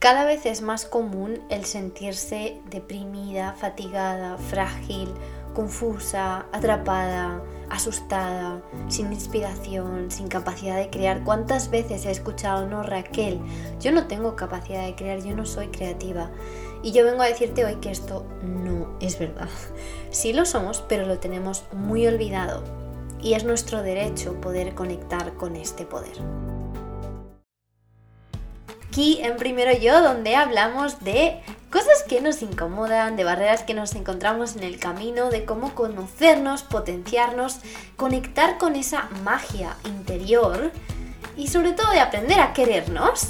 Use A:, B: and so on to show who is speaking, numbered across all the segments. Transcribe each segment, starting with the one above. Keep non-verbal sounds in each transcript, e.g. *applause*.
A: Cada vez es más común el sentirse deprimida, fatigada, frágil, confusa, atrapada, asustada, sin inspiración, sin capacidad de crear. ¿Cuántas veces he escuchado, no Raquel? Yo no tengo capacidad de crear, yo no soy creativa. Y yo vengo a decirte hoy que esto no es verdad. Sí lo somos, pero lo tenemos muy olvidado. Y es nuestro derecho poder conectar con este poder aquí en Primero Yo, donde hablamos de cosas que nos incomodan, de barreras que nos encontramos en el camino, de cómo conocernos, potenciarnos, conectar con esa magia interior y sobre todo de aprender a querernos.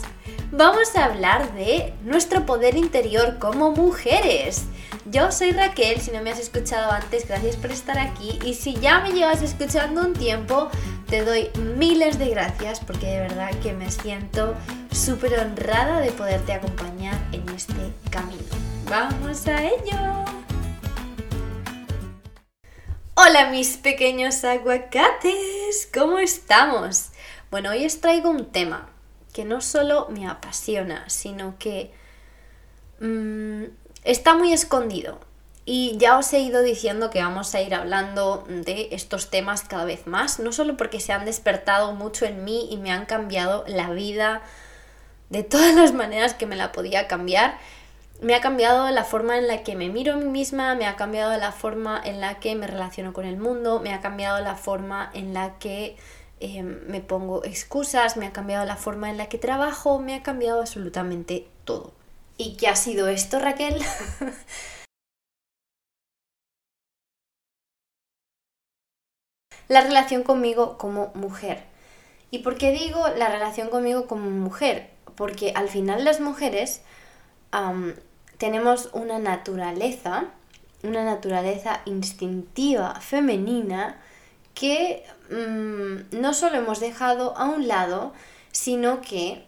A: Vamos a hablar de nuestro poder interior como mujeres. Yo soy Raquel, si no me has escuchado antes, gracias por estar aquí. Y si ya me llevas escuchando un tiempo, te doy miles de gracias porque de verdad que me siento súper honrada de poderte acompañar en este camino. ¡Vamos a ello! Hola mis pequeños aguacates, ¿cómo estamos? Bueno, hoy os traigo un tema que no solo me apasiona, sino que mm, está muy escondido. Y ya os he ido diciendo que vamos a ir hablando de estos temas cada vez más, no solo porque se han despertado mucho en mí y me han cambiado la vida de todas las maneras que me la podía cambiar, me ha cambiado la forma en la que me miro a mí misma, me ha cambiado la forma en la que me relaciono con el mundo, me ha cambiado la forma en la que em, me pongo excusas, me ha cambiado la forma en la que trabajo, me ha cambiado absolutamente todo. ¿Y qué ha sido esto, Raquel? *laughs* la relación conmigo como mujer. ¿Y por qué digo la relación conmigo como mujer? Porque al final las mujeres tenemos una naturaleza, una naturaleza instintiva femenina que mm, no solo hemos dejado a un lado, sino que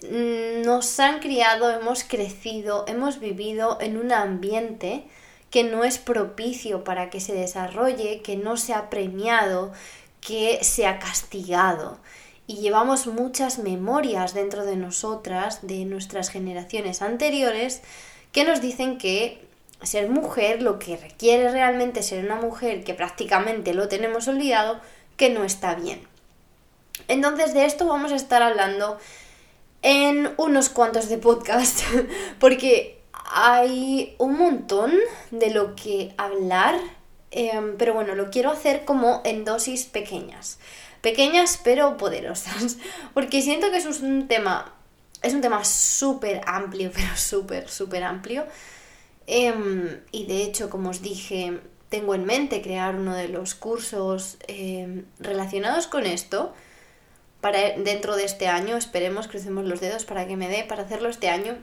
A: mm, nos han criado, hemos crecido, hemos vivido en un ambiente que no es propicio para que se desarrolle, que no se ha premiado, que se ha castigado. Y llevamos muchas memorias dentro de nosotras, de nuestras generaciones anteriores, que nos dicen que ser mujer, lo que requiere realmente ser una mujer, que prácticamente lo tenemos olvidado, que no está bien. Entonces de esto vamos a estar hablando en unos cuantos de podcast, *laughs* porque hay un montón de lo que hablar, em, pero bueno, lo quiero hacer como en dosis pequeñas. Pequeñas pero poderosas, *laughs* porque siento que es un tema, es un tema súper amplio, *laughs* pero súper, súper amplio. Em, y de hecho, como os dije, tengo en mente crear uno de los cursos em, relacionados con esto para dentro de este año. Esperemos, crucemos los dedos para que me dé para hacerlo este año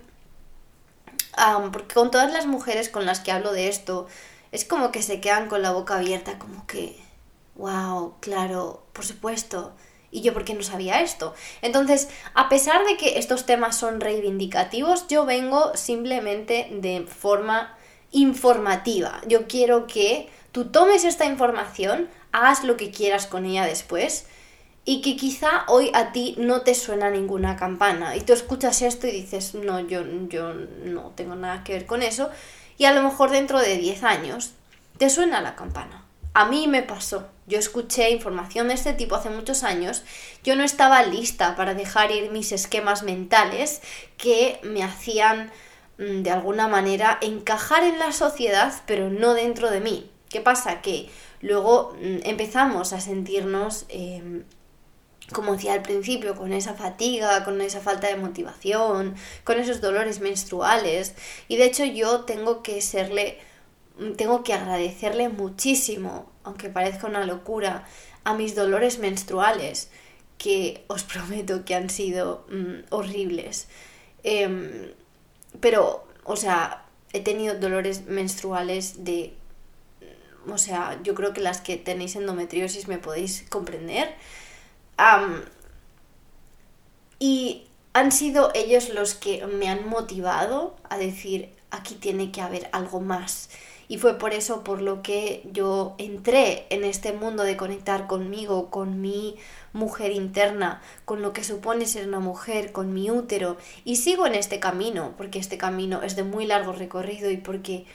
A: porque con todas las mujeres con las que hablo de esto, es como que se quedan con la boca abierta, como que, wow, claro, por supuesto. Y yo, ¿por qué no sabía esto? Entonces, a pesar de que estos temas son reivindicativos, yo vengo simplemente de forma informativa. Yo quiero que tú tomes esta información, hagas lo que quieras con ella después y que quizá hoy a ti no te suena ninguna campana y tú escuchas esto y dices, no, yo, yo no tengo nada que ver con eso y a lo mejor dentro de 10 años te suena la campana. A mí me pasó, yo escuché información de este tipo hace muchos años, yo no estaba lista para dejar ir mis esquemas mentales que me hacían mm, de alguna manera encajar en la sociedad pero no dentro de mí. ¿Qué pasa? Que luego mm, empezamos a sentirnos em, como decía al principio, con esa fatiga, con esa falta de motivación, con esos dolores menstruales. Y de hecho yo tengo que serle, tengo que agradecerle muchísimo, aunque parezca una locura, a mis dolores menstruales, que os *laughs* prometo que han sido mm, horribles. Em, pero, o sea, he tenido dolores menstruales de... O sea, yo creo que las que tenéis endometriosis me podéis comprender y han sido ellos los que me han motivado a decir, aquí tiene que haber algo más. Y fue por eso por lo que yo entré en este mundo de conectar conmigo, con mi mujer interna, con lo que supone ser una mujer, con mi útero. Y sigo en este camino, porque este camino es de muy largo recorrido y porque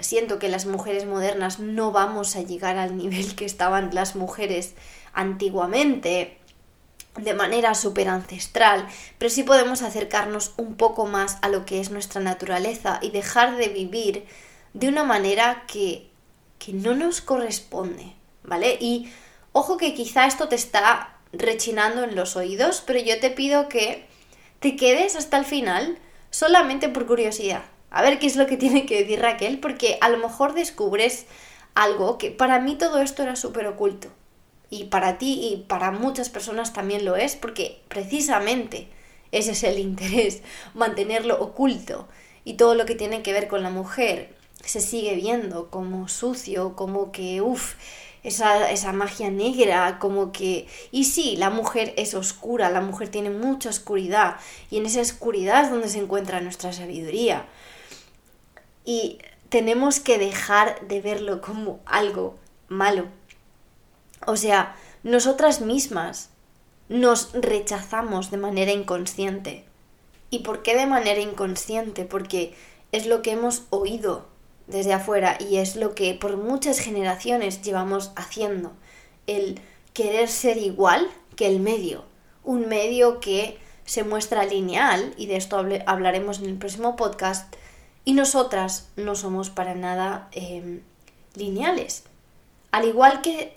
A: siento que las mujeres modernas no vamos a llegar al nivel que estaban las mujeres antiguamente de manera súper ancestral, pero sí podemos acercarnos un poco más a lo que es nuestra naturaleza y dejar de vivir de una manera que, que no nos corresponde, ¿vale? Y ojo que quizá esto te está rechinando en los oídos, pero yo te pido que te quedes hasta el final solamente por curiosidad. A ver qué es lo que *laughs* tiene que decir Raquel, porque a lo mejor descubres algo que para mí todo esto era súper oculto y para ti y para muchas personas también lo es, porque precisamente ese es el interés, *laughs* mantenerlo oculto y todo lo que tiene que ver con la mujer se sigue viendo como sucio, como que, uff, esa, esa, magia negra, como que... Y sí, la mujer es oscura, la mujer tiene mucha oscuridad y en esa oscuridad es donde se encuentra nuestra sabiduría. Y tenemos que dejar de verlo como algo malo, o sea, nosotras mismas nos rechazamos de manera inconsciente. ¿Y por qué de manera inconsciente? Porque es lo que hemos oído desde afuera y es lo que por muchas generaciones llevamos haciendo. El querer ser igual que el medio. Un medio que se muestra lineal, y de esto hablaremos en el próximo podcast, y nosotras no somos para nada eh, lineales. Al igual que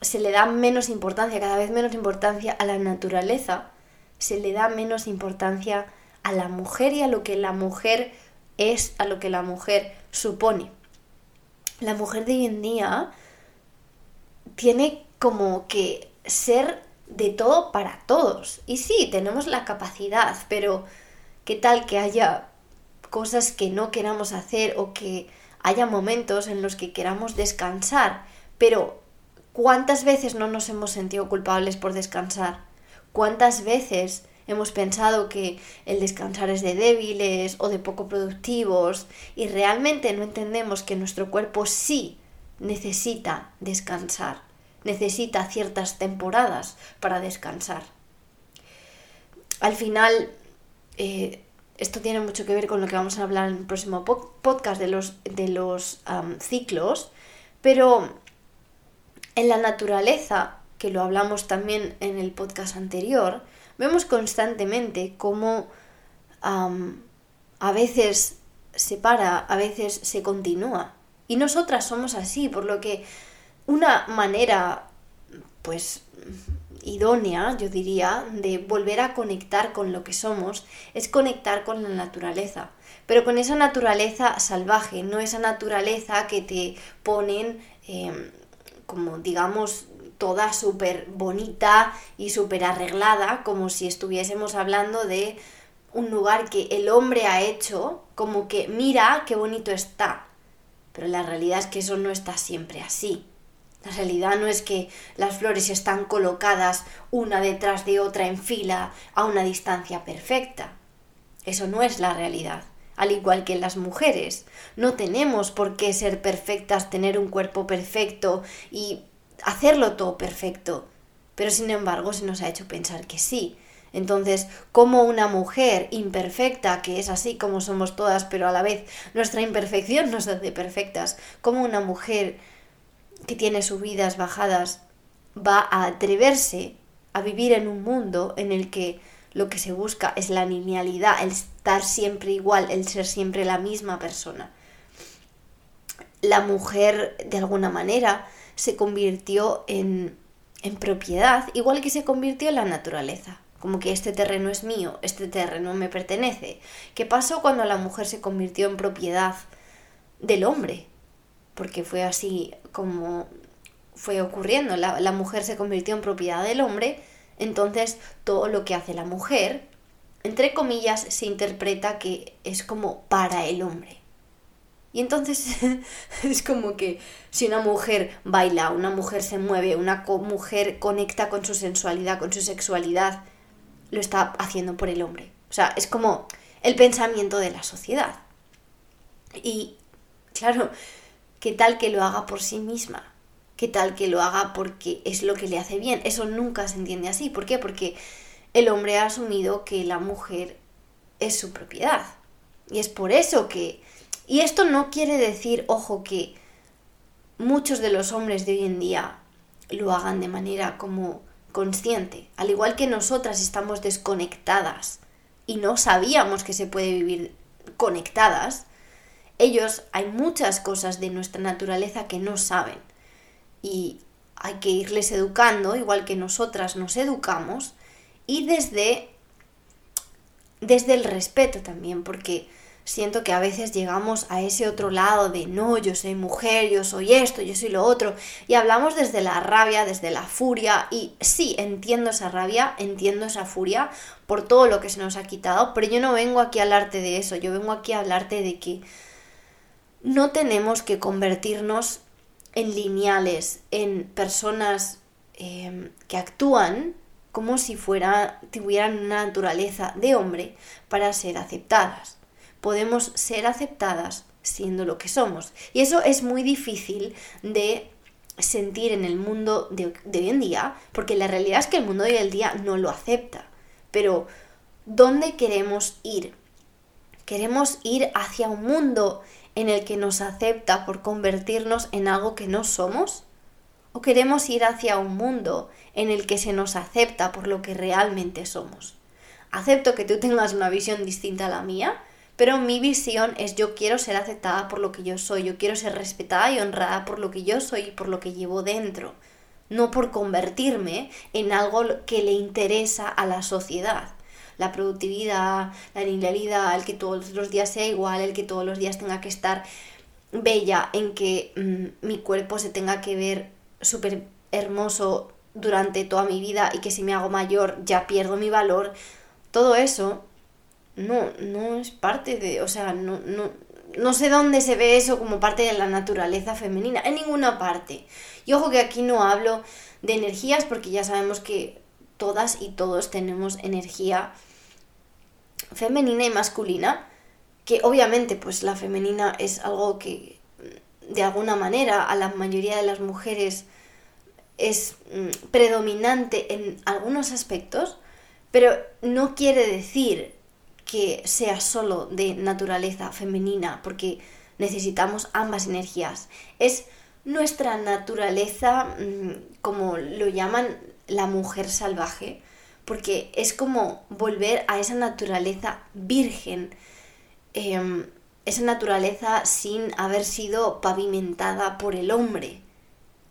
A: se le da menos importancia, cada vez menos importancia a la naturaleza, se le da menos importancia a la mujer y a lo que la mujer es, a lo que la mujer supone. La mujer de hoy en día tiene como que ser de todo para todos. Y sí, tenemos la capacidad, pero ¿qué tal que haya cosas que no queramos hacer o que haya momentos en los que queramos descansar? Pero, ¿cuántas veces no nos hemos sentido culpables por descansar? ¿Cuántas veces hemos pensado que el descansar es de débiles o de poco productivos y realmente no entendemos que nuestro cuerpo sí necesita descansar, necesita ciertas temporadas para descansar? Al final, eh, esto tiene mucho que ver con lo que vamos a hablar en el próximo podcast de los, de los ciclos, pero en la naturaleza, que lo hablamos también en el podcast anterior, vemos constantemente cómo a veces se para, a veces se continúa. Y nosotras somos así, por lo que una manera, pues, idónea, yo diría, de volver a conectar con lo que somos, es conectar con la naturaleza. Pero con esa naturaleza salvaje, no esa naturaleza que te ponen em, como digamos toda súper bonita y súper arreglada, como si estuviésemos hablando de un lugar que el hombre ha hecho, como que mira qué bonito está. Pero la realidad es que eso no está siempre así. La realidad no es que las flores están colocadas una detrás de otra en fila a una distancia perfecta. Eso no es la realidad al igual que las mujeres. No tenemos por qué ser perfectas, tener un cuerpo perfecto y hacerlo todo perfecto. Pero sin embargo se nos ha hecho pensar que sí. Entonces, como una mujer imperfecta, que es así como somos todas, pero a la vez nuestra imperfección nos hace perfectas, como una mujer que tiene subidas, bajadas, va a atreverse a vivir en un mundo en el que lo que se busca es la linealidad, el estar siempre igual, el ser siempre la misma persona. La mujer, de alguna manera, se convirtió en, en propiedad, igual que se convirtió en la naturaleza. Como que este terreno es mío, este terreno me pertenece. ¿Qué pasó cuando la mujer se convirtió en propiedad del hombre? Porque fue así como fue ocurriendo. La, la mujer se convirtió en propiedad del hombre entonces, todo lo que hace la mujer, entre comillas, se interpreta que es como para el hombre. Y entonces *laughs* es como que si una mujer baila, una mujer se mueve, una mujer conecta con su sensualidad, con su sexualidad, lo está haciendo por el hombre. O sea, es como el pensamiento de la sociedad. Y Claro, ¿qué tal que lo haga por sí misma? ¿Qué tal que lo haga porque es lo que le hace bien? Eso nunca se entiende así. ¿Por qué? Porque el hombre ha asumido que la mujer es su propiedad. Y es por eso que... Y esto no quiere decir, ojo, que muchos de los hombres de hoy en día lo hagan de manera como consciente. Al igual que nosotras estamos desconectadas y no sabíamos que se puede vivir conectadas, ellos hay muchas cosas de nuestra naturaleza que no saben. Y hay que irles educando, igual que nosotras nos educamos, y desde, desde el respeto también, porque siento que a veces llegamos a ese otro lado de no, yo soy mujer, yo soy esto, yo soy lo otro, y hablamos desde la rabia, desde la furia, y sí, entiendo esa rabia, entiendo esa furia por todo lo que se nos ha quitado, pero yo no vengo aquí a hablarte de eso, yo vengo aquí a hablarte de que no tenemos que convertirnos en lineales, en personas eh, que actúan como si fuera, tuvieran una naturaleza de hombre para ser aceptadas podemos ser aceptadas siendo lo que somos. Y eso es muy difícil de sentir en el mundo de, hoy en día, porque la realidad es que el mundo de hoy en día no lo acepta. Pero, ¿dónde queremos ir? ¿Queremos ir hacia un mundo en el que nos acepta por convertirnos en algo que no somos? ¿O queremos ir hacia un mundo en el que se nos acepta por lo que realmente somos? Acepto que tú tengas una visión distinta a la mía, pero mi visión es yo quiero ser aceptada por lo que yo soy, yo quiero ser respetada y honrada por lo que yo soy y por lo que llevo dentro, no por convertirme en algo que le interesa a la sociedad. La productividad, la linealidad, el que todos los días sea igual, el que todos los días tenga que estar bella, en que mm, mi cuerpo se tenga que ver súper hermoso durante toda mi vida y que si me hago mayor ya pierdo mi valor. Todo eso no, no es parte de, o sea, no, no, no sé dónde se ve eso como parte de la naturaleza femenina, en ninguna parte. Y ojo que aquí no hablo de energías porque ya sabemos que todas y todos tenemos energía femenina y masculina, que obviamente pues la femenina es algo que de alguna manera a la mayoría de las mujeres es mm, predominante en algunos aspectos, pero no quiere decir que sea solo de naturaleza femenina, porque necesitamos ambas energías. Es nuestra naturaleza, mm, como lo llaman la mujer salvaje, porque es como volver a esa naturaleza virgen, em, esa naturaleza sin haber sido pavimentada por el hombre,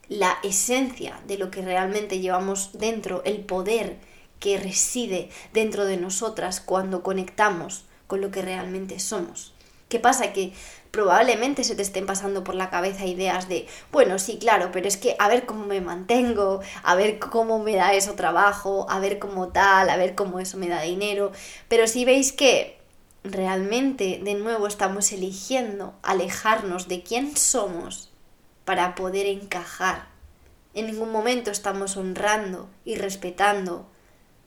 A: la esencia de lo que realmente llevamos dentro, el poder, que reside dentro de nosotras cuando conectamos con lo que realmente somos. ¿Qué pasa? Que probablemente se te estén pasando por la cabeza ideas de, bueno, sí, claro, pero es que a ver cómo me mantengo, a ver cómo me da eso trabajo, a ver cómo tal, a ver cómo eso me da dinero. Pero si veis que realmente de nuevo estamos eligiendo alejarnos de quién somos para poder encajar. En ningún momento estamos honrando y respetando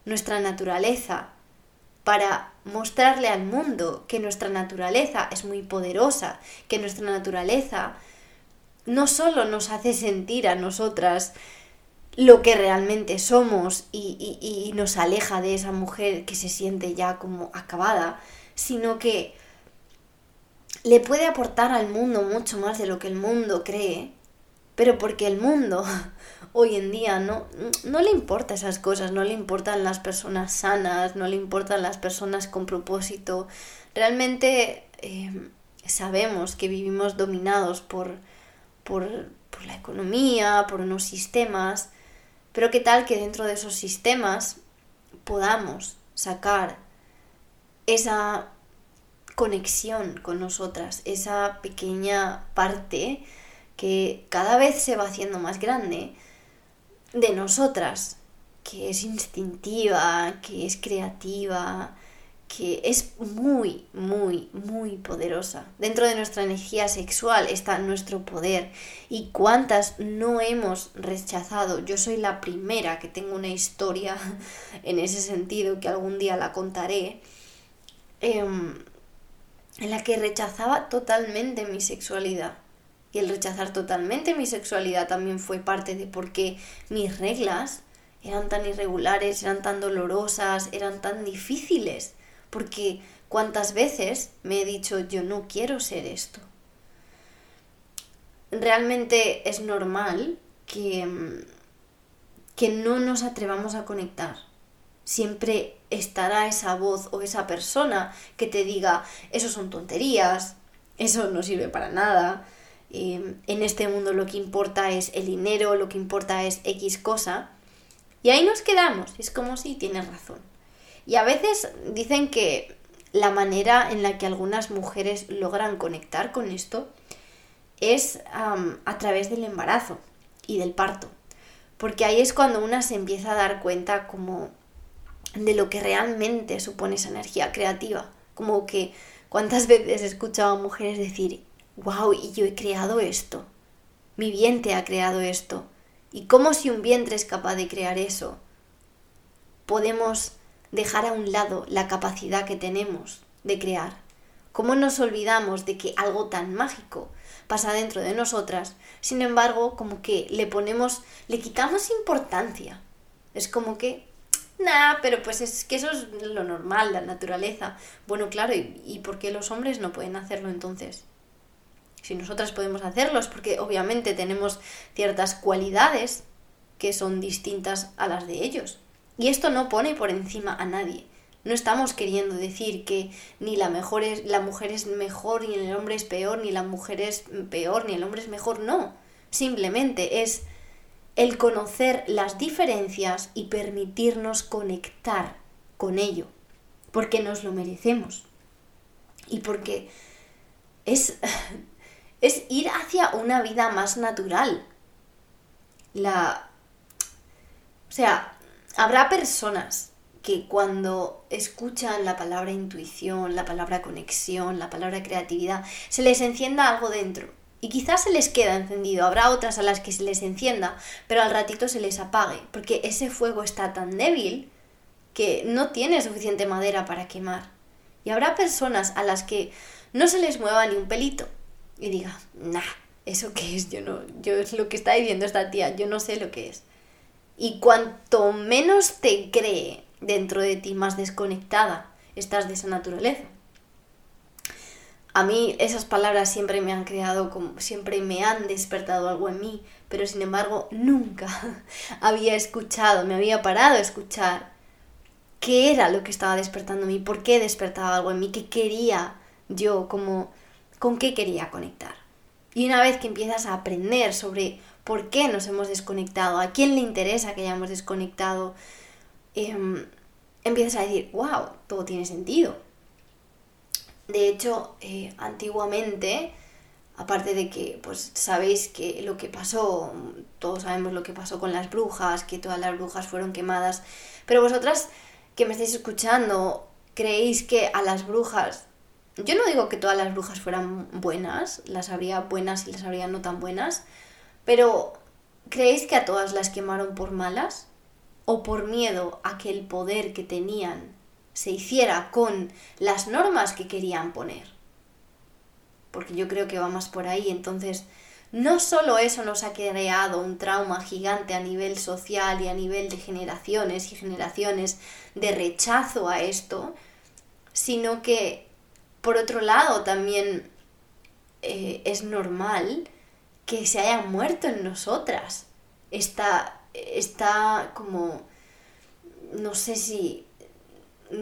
A: nuestra naturaleza, para mostrarle al mundo que nuestra naturaleza es muy poderosa, que nuestra naturaleza no solo nos hace sentir a nosotras lo que realmente somos y, y, nos aleja de esa mujer que se siente ya como acabada, sino que le puede aportar al mundo mucho más de lo que el mundo cree, pero porque el mundo *laughs* hoy en día no, no le importa esas cosas, no le importan las personas sanas, no le importan las personas con propósito. Realmente eh, sabemos que vivimos dominados por, por, por la economía, por unos sistemas, pero qué tal que dentro de esos sistemas podamos sacar esa conexión con nosotras, esa pequeña parte que cada vez se va haciendo más grande de nosotras, que es instintiva, que es creativa, que es muy, muy, muy poderosa. Dentro de nuestra energía sexual está nuestro poder. ¿Y cuántas no hemos rechazado? Yo soy la primera que tengo una historia *laughs* en ese sentido que algún día la contaré. Em, en la que rechazaba totalmente mi sexualidad. Y el rechazar totalmente mi sexualidad también fue parte de por qué mis reglas eran tan irregulares, eran tan dolorosas, eran tan difíciles. Porque cuántas veces me he dicho yo no quiero ser esto. Realmente es normal que, que no nos atrevamos a conectar. Siempre estará esa voz o esa persona que te diga, eso son tonterías, eso no sirve para nada, em, en este mundo lo que importa es el dinero, lo que importa es X cosa. Y ahí nos quedamos, es como si tienes razón. Y a veces dicen que la manera en la que algunas mujeres logran conectar con esto es a través del embarazo y del parto. Porque ahí es cuando una se empieza a dar cuenta como de lo que realmente supone esa energía creativa. Como que cuántas *laughs* veces he escuchado a mujeres decir, wow, y yo he creado esto. Mi vientre ha creado esto. Y cómo si un vientre es capaz de crear eso, podemos dejar a un lado la capacidad que tenemos de crear. ¿Cómo nos olvidamos de que algo tan mágico pasa dentro de nosotras? Sin embargo, como que le ponemos, le quitamos importancia. Es como que Nah, pero pues es que eso es lo normal, la naturaleza. Bueno, claro, ¿y, ¿y por qué los hombres no pueden hacerlo entonces? Si nosotras podemos hacerlo es porque obviamente tenemos ciertas cualidades que son distintas a las de ellos. Y esto no pone por encima a nadie. No estamos queriendo decir que ni la, mejor es, la mujer es mejor, ni el hombre es peor, ni la mujer es peor, ni el hombre es mejor. No. Simplemente es el conocer las diferencias y permitirnos conectar con ello, porque nos lo merecemos y porque es, *laughs* es ir hacia una vida más natural. La, o sea, habrá personas que cuando escuchan la palabra intuición, la palabra conexión, la palabra creatividad, se les encienda algo dentro y quizás se les queda encendido, habrá otras a las que se les encienda, pero al ratito se les apague, porque ese fuego está tan débil que no tiene suficiente madera para quemar. Y habrá personas a las que no se les mueva ni un pelito y diga, nah, ¿eso qué es? Yo no, yo es lo que está diciendo esta tía, yo no sé lo que es. Y cuanto menos te cree dentro de ti, más desconectada estás de esa naturaleza a mí esas palabras siempre me han creado, como, siempre me han despertado algo en mí, pero sin embargo nunca *laughs* había escuchado, me había parado a escuchar qué era lo que estaba despertando en mí, por qué despertaba algo en mí, qué quería yo, como, con qué quería conectar. Y una vez que empiezas a aprender sobre por qué nos hemos desconectado, a quién le interesa que hayamos desconectado, em, empiezas a decir, wow, todo tiene sentido de hecho, eh, antiguamente, aparte de que, pues sabéis que lo que pasó, todos sabemos lo que pasó con las brujas, que todas las brujas fueron quemadas, pero vosotras que me estáis escuchando, creéis que a las brujas, yo no digo que todas las brujas fueran buenas, las habría buenas y las habría no tan buenas, pero ¿creéis que a todas las quemaron por malas? ¿O por miedo a que el poder que tenían se hiciera con las normas que querían poner. Porque yo creo que va más por ahí. Entonces, no solo eso nos ha creado un trauma gigante a nivel social y a nivel de generaciones y generaciones de rechazo a esto, sino que, por otro lado, también eh, es normal que se haya muerto en nosotras. Está, está como, no sé si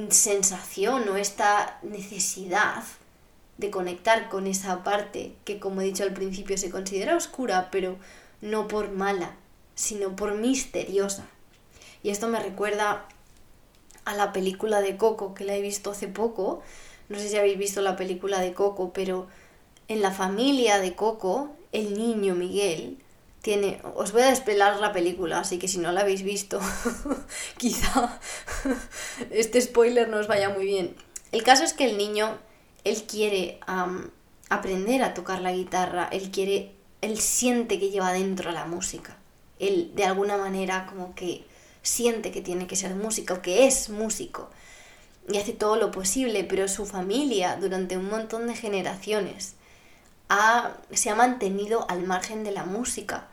A: sensación o esta necesidad de conectar con esa parte que como he dicho al principio se considera oscura pero no por mala sino por misteriosa. Y esto me recuerda a la película de Coco que la he visto hace poco. No sé si habéis visto la película de Coco pero en la familia de Coco el niño Miguel tiene. Os voy a despelar la película, así que si no la habéis visto, *laughs* quizá este spoiler no os vaya muy bien. El caso es que el niño, él quiere aprender a tocar la guitarra, él quiere, él siente que lleva dentro la música. Él de alguna manera como que siente que tiene que ser músico, que es músico. y hace todo lo posible, pero su familia durante un montón de generaciones se ha mantenido al margen de la música.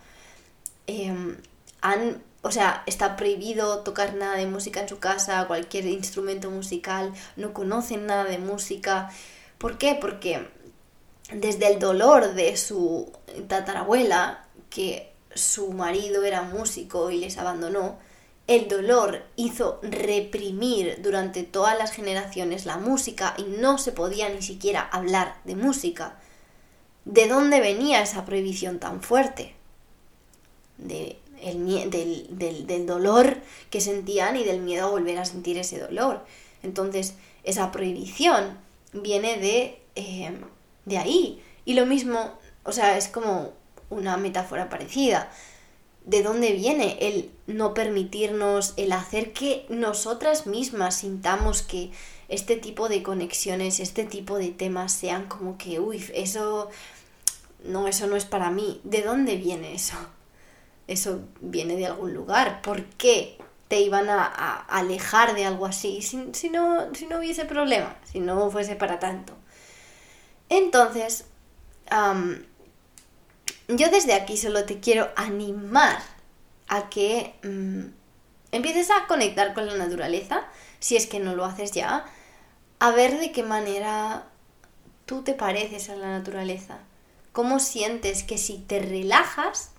A: Em, han, o sea, está prohibido tocar nada de música en su casa, cualquier instrumento musical, no conocen nada de música. ¿Por qué? Porque desde el dolor de su tatarabuela, que su marido era músico y les abandonó, el dolor hizo reprimir durante todas las generaciones la música y no se podía ni siquiera hablar de música. ¿De dónde venía esa prohibición tan fuerte? De del, del, dolor que sentían y del miedo a volver a sentir ese dolor. Entonces, esa prohibición viene de, eh, de ahí. Y lo mismo, o sea, es como una metáfora parecida. ¿De dónde viene el no permitirnos, el hacer que nosotras mismas sintamos que este tipo de conexiones, este tipo de temas sean como que, uy, eso, no, eso no es para mí? ¿De dónde viene eso? Eso viene de algún lugar. ¿Por qué te iban a, alejar de algo así si, si, no, si no hubiese problema, si no fuese para tanto? Entonces, yo desde aquí solo te quiero animar a que mm, empieces a conectar con la naturaleza, si es que no lo haces ya, a ver de qué manera tú te pareces a la naturaleza, cómo sientes que si te relajas,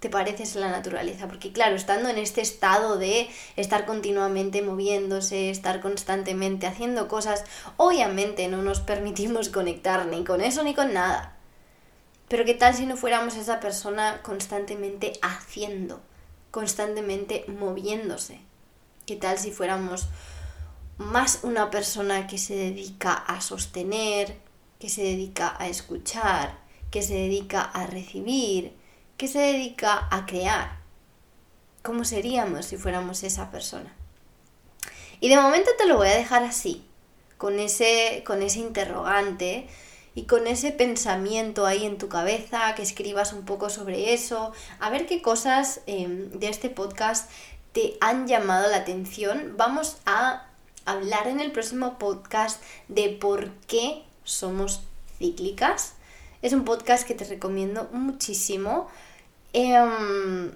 A: te pareces a la naturaleza, porque claro, estando en este estado de estar continuamente moviéndose, estar constantemente haciendo cosas, obviamente no nos permitimos *laughs* conectar ni con eso ni con nada. Pero ¿qué tal si no fuéramos esa persona constantemente haciendo, constantemente moviéndose? ¿Qué tal si fuéramos más una persona que se dedica a sostener, que se dedica a escuchar, que se dedica a recibir, que se dedica a crear? ¿Cómo seríamos si fuéramos esa persona? Y de momento te lo voy a dejar así, con ese, con ese interrogante y con ese pensamiento ahí en tu cabeza, que escribas un poco sobre eso, a ver qué cosas em, de este podcast te han llamado la atención. Vamos a hablar en el próximo podcast de por qué somos cíclicas. Es un podcast que te recomiendo muchísimo. Em,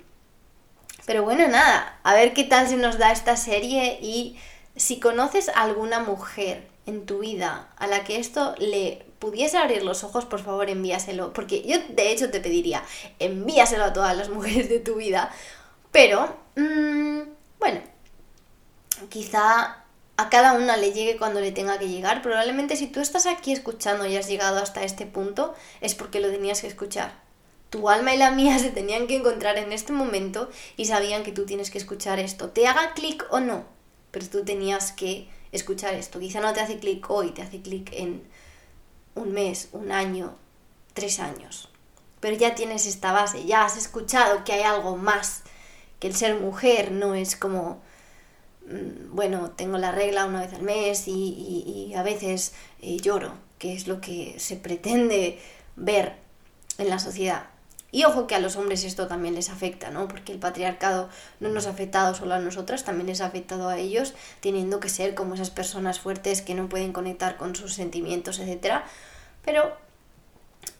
A: pero bueno, nada, a ver qué tal se nos da esta serie y si conoces a alguna mujer en tu vida a la que esto le pudiese abrir los ojos, por favor envíaselo. Porque yo de hecho te pediría, envíaselo a todas las *laughs* mujeres de tu vida. Pero, mmm, bueno, quizá a cada una le llegue cuando le tenga que llegar. Probablemente si tú estás aquí escuchando y has llegado hasta este punto, es porque lo tenías que escuchar. Tu alma y la mía *laughs* se tenían que encontrar en este momento y sabían que tú tienes que escuchar esto. Te haga clic o no, pero tú tenías que escuchar esto. Quizá no te hace clic hoy, te hace clic en un mes, un año, tres años. Pero ya tienes esta base, ya has escuchado que hay algo más, que el ser mujer no es como, mm, bueno, tengo la regla una vez al mes y, a veces eh, lloro, que es lo que se pretende ver en la sociedad. Y ojo que a los hombres esto también les afecta, ¿no? Porque el patriarcado no nos ha afectado solo a nosotras, también les ha afectado a ellos, teniendo que ser como esas personas fuertes que no pueden conectar con sus sentimientos, etc. Pero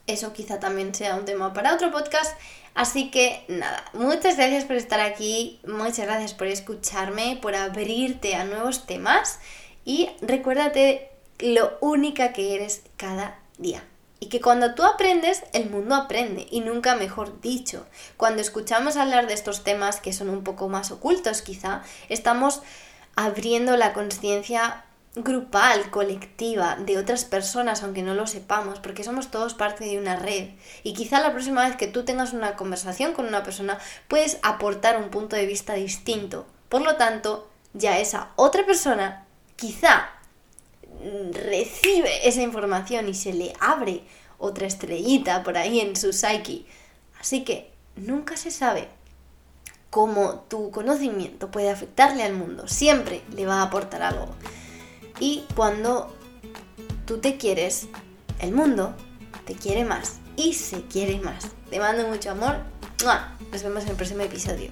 A: eso quizá también sea un tema para otro podcast. Así que nada, muchas gracias por estar aquí, muchas gracias por escucharme, por abrirte a nuevos temas y recuérdate lo única que eres cada día. Y que cuando tú aprendes, el mundo aprende, y nunca mejor dicho. Cuando escuchamos hablar de estos temas que son un poco más ocultos quizá, estamos abriendo la conciencia grupal, colectiva, de otras personas, aunque no lo sepamos, porque somos todos parte de una red. Y quizá la próxima vez que tú tengas una conversación con una persona, puedes aportar un punto de vista distinto. Por lo tanto, ya esa otra persona quizá recibe esa información y se le abre otra estrellita por ahí en su psyche. Así que nunca se sabe cómo tu conocimiento puede afectarle al mundo. Siempre le va a aportar algo. Y cuando tú te quieres, el mundo te quiere más y se quiere más. Te mando mucho amor. Nos vemos en el próximo episodio.